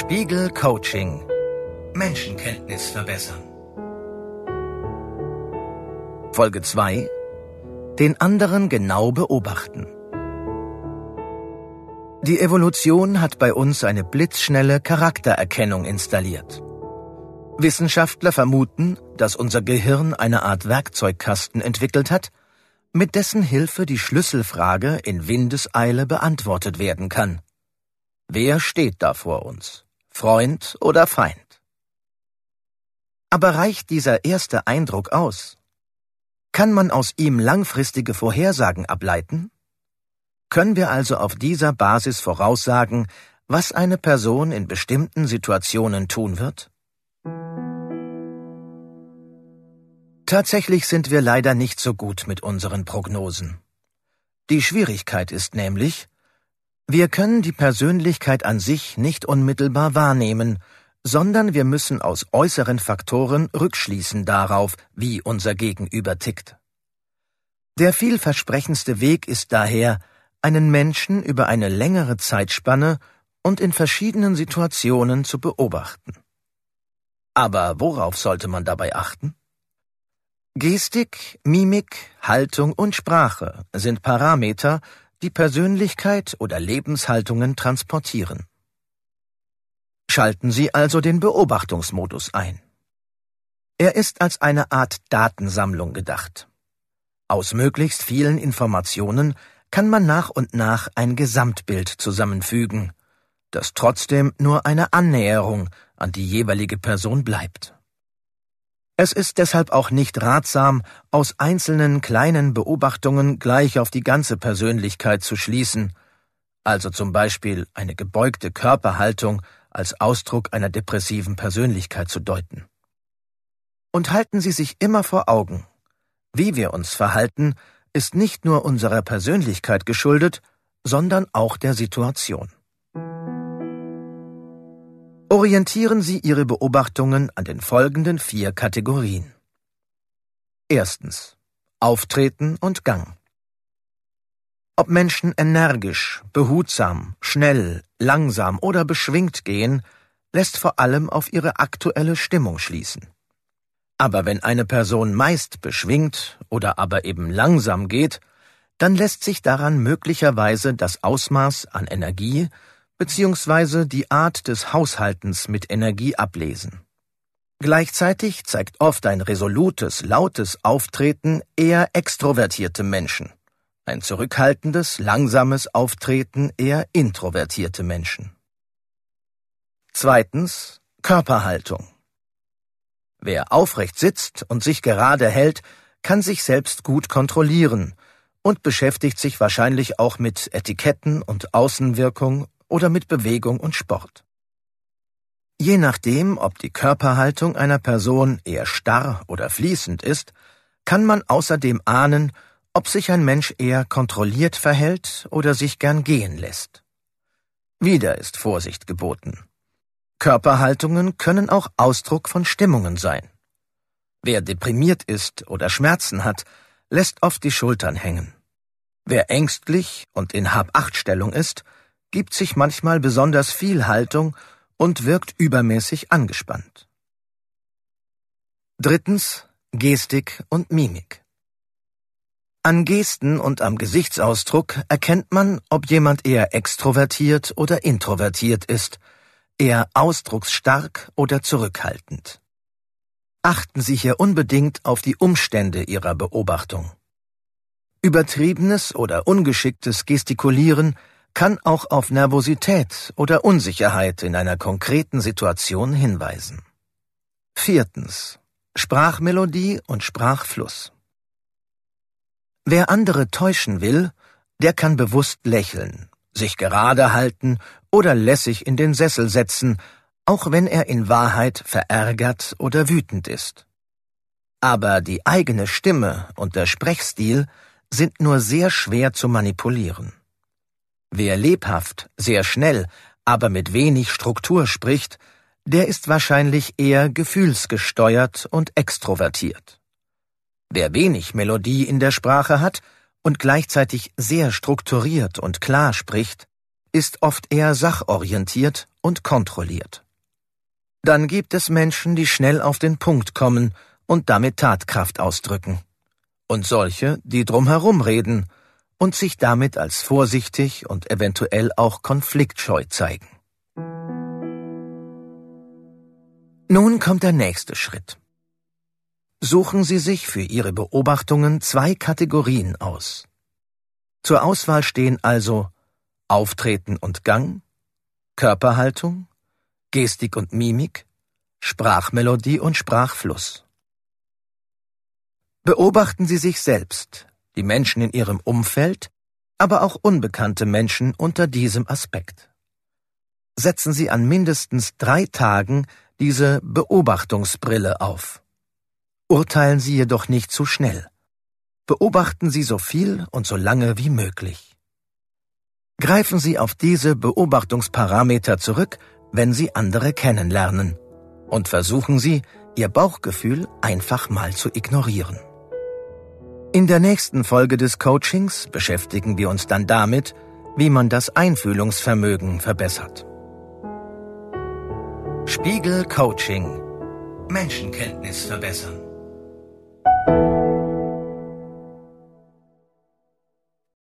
Spiegel Coaching. Menschenkenntnis verbessern. Folge 2. Den anderen genau beobachten. Die Evolution hat bei uns eine blitzschnelle Charaktererkennung installiert. Wissenschaftler vermuten, dass unser Gehirn eine Art Werkzeugkasten entwickelt hat, mit dessen Hilfe die Schlüsselfrage in Windeseile beantwortet werden kann. Wer steht da vor uns? Freund oder Feind? Aber reicht dieser erste Eindruck aus? Kann man aus ihm langfristige Vorhersagen ableiten? Können wir also auf dieser Basis voraussagen, was eine Person in bestimmten Situationen tun wird? Tatsächlich sind wir leider nicht so gut mit unseren Prognosen. Die Schwierigkeit ist nämlich, wir können die Persönlichkeit an sich nicht unmittelbar wahrnehmen, sondern wir müssen aus äußeren Faktoren rückschließen darauf, wie unser Gegenüber tickt. Der vielversprechendste Weg ist daher, einen Menschen über eine längere Zeitspanne und in verschiedenen Situationen zu beobachten. Aber worauf sollte man dabei achten? Gestik, Mimik, Haltung und Sprache sind Parameter, die Persönlichkeit oder Lebenshaltungen transportieren. Schalten Sie also den Beobachtungsmodus ein. Er ist als eine Art Datensammlung gedacht. Aus möglichst vielen Informationen kann man nach und nach ein Gesamtbild zusammenfügen, das trotzdem nur eine Annäherung an die jeweilige Person bleibt. Es ist deshalb auch nicht ratsam, aus einzelnen kleinen Beobachtungen gleich auf die ganze Persönlichkeit zu schließen, also zum Beispiel eine gebeugte Körperhaltung als Ausdruck einer depressiven Persönlichkeit zu deuten. Und halten Sie sich immer vor Augen, wie wir uns verhalten, ist nicht nur unserer Persönlichkeit geschuldet, sondern auch der Situation. Orientieren Sie Ihre Beobachtungen an den folgenden vier Kategorien. Erstens. Auftreten und Gang. Ob Menschen energisch, behutsam, schnell, langsam oder beschwingt gehen, lässt vor allem auf ihre aktuelle Stimmung schließen. Aber wenn eine Person meist beschwingt oder aber eben langsam geht, dann lässt sich daran möglicherweise das Ausmaß an Energie beziehungsweise die Art des Haushaltens mit Energie ablesen. Gleichzeitig zeigt oft ein resolutes, lautes Auftreten eher extrovertierte Menschen, ein zurückhaltendes, langsames Auftreten eher introvertierte Menschen. Zweitens Körperhaltung. Wer aufrecht sitzt und sich gerade hält, kann sich selbst gut kontrollieren und beschäftigt sich wahrscheinlich auch mit Etiketten und Außenwirkung oder mit Bewegung und Sport. Je nachdem, ob die Körperhaltung einer Person eher starr oder fließend ist, kann man außerdem ahnen, ob sich ein Mensch eher kontrolliert verhält oder sich gern gehen lässt. Wieder ist Vorsicht geboten. Körperhaltungen können auch Ausdruck von Stimmungen sein. Wer deprimiert ist oder Schmerzen hat, lässt oft die Schultern hängen. Wer ängstlich und in Hab-Acht-Stellung ist, gibt sich manchmal besonders viel Haltung und wirkt übermäßig angespannt. Drittens Gestik und Mimik. An Gesten und am Gesichtsausdruck erkennt man, ob jemand eher extrovertiert oder introvertiert ist, eher ausdrucksstark oder zurückhaltend. Achten Sie hier unbedingt auf die Umstände Ihrer Beobachtung. Übertriebenes oder ungeschicktes Gestikulieren kann auch auf Nervosität oder Unsicherheit in einer konkreten Situation hinweisen. Viertens. Sprachmelodie und Sprachfluss. Wer andere täuschen will, der kann bewusst lächeln, sich gerade halten oder lässig in den Sessel setzen, auch wenn er in Wahrheit verärgert oder wütend ist. Aber die eigene Stimme und der Sprechstil sind nur sehr schwer zu manipulieren. Wer lebhaft, sehr schnell, aber mit wenig Struktur spricht, der ist wahrscheinlich eher gefühlsgesteuert und extrovertiert. Wer wenig Melodie in der Sprache hat und gleichzeitig sehr strukturiert und klar spricht, ist oft eher sachorientiert und kontrolliert. Dann gibt es Menschen, die schnell auf den Punkt kommen und damit Tatkraft ausdrücken. Und solche, die drumherum reden und sich damit als vorsichtig und eventuell auch konfliktscheu zeigen. Nun kommt der nächste Schritt. Suchen Sie sich für Ihre Beobachtungen zwei Kategorien aus. Zur Auswahl stehen also Auftreten und Gang, Körperhaltung, Gestik und Mimik, Sprachmelodie und Sprachfluss. Beobachten Sie sich selbst, die Menschen in Ihrem Umfeld, aber auch unbekannte Menschen unter diesem Aspekt. Setzen Sie an mindestens drei Tagen diese Beobachtungsbrille auf. Urteilen Sie jedoch nicht zu schnell. Beobachten Sie so viel und so lange wie möglich. Greifen Sie auf diese Beobachtungsparameter zurück, wenn Sie andere kennenlernen. Und versuchen Sie, Ihr Bauchgefühl einfach mal zu ignorieren. In der nächsten Folge des Coachings beschäftigen wir uns dann damit, wie man das Einfühlungsvermögen verbessert. Spiegel Coaching Menschenkenntnis verbessern.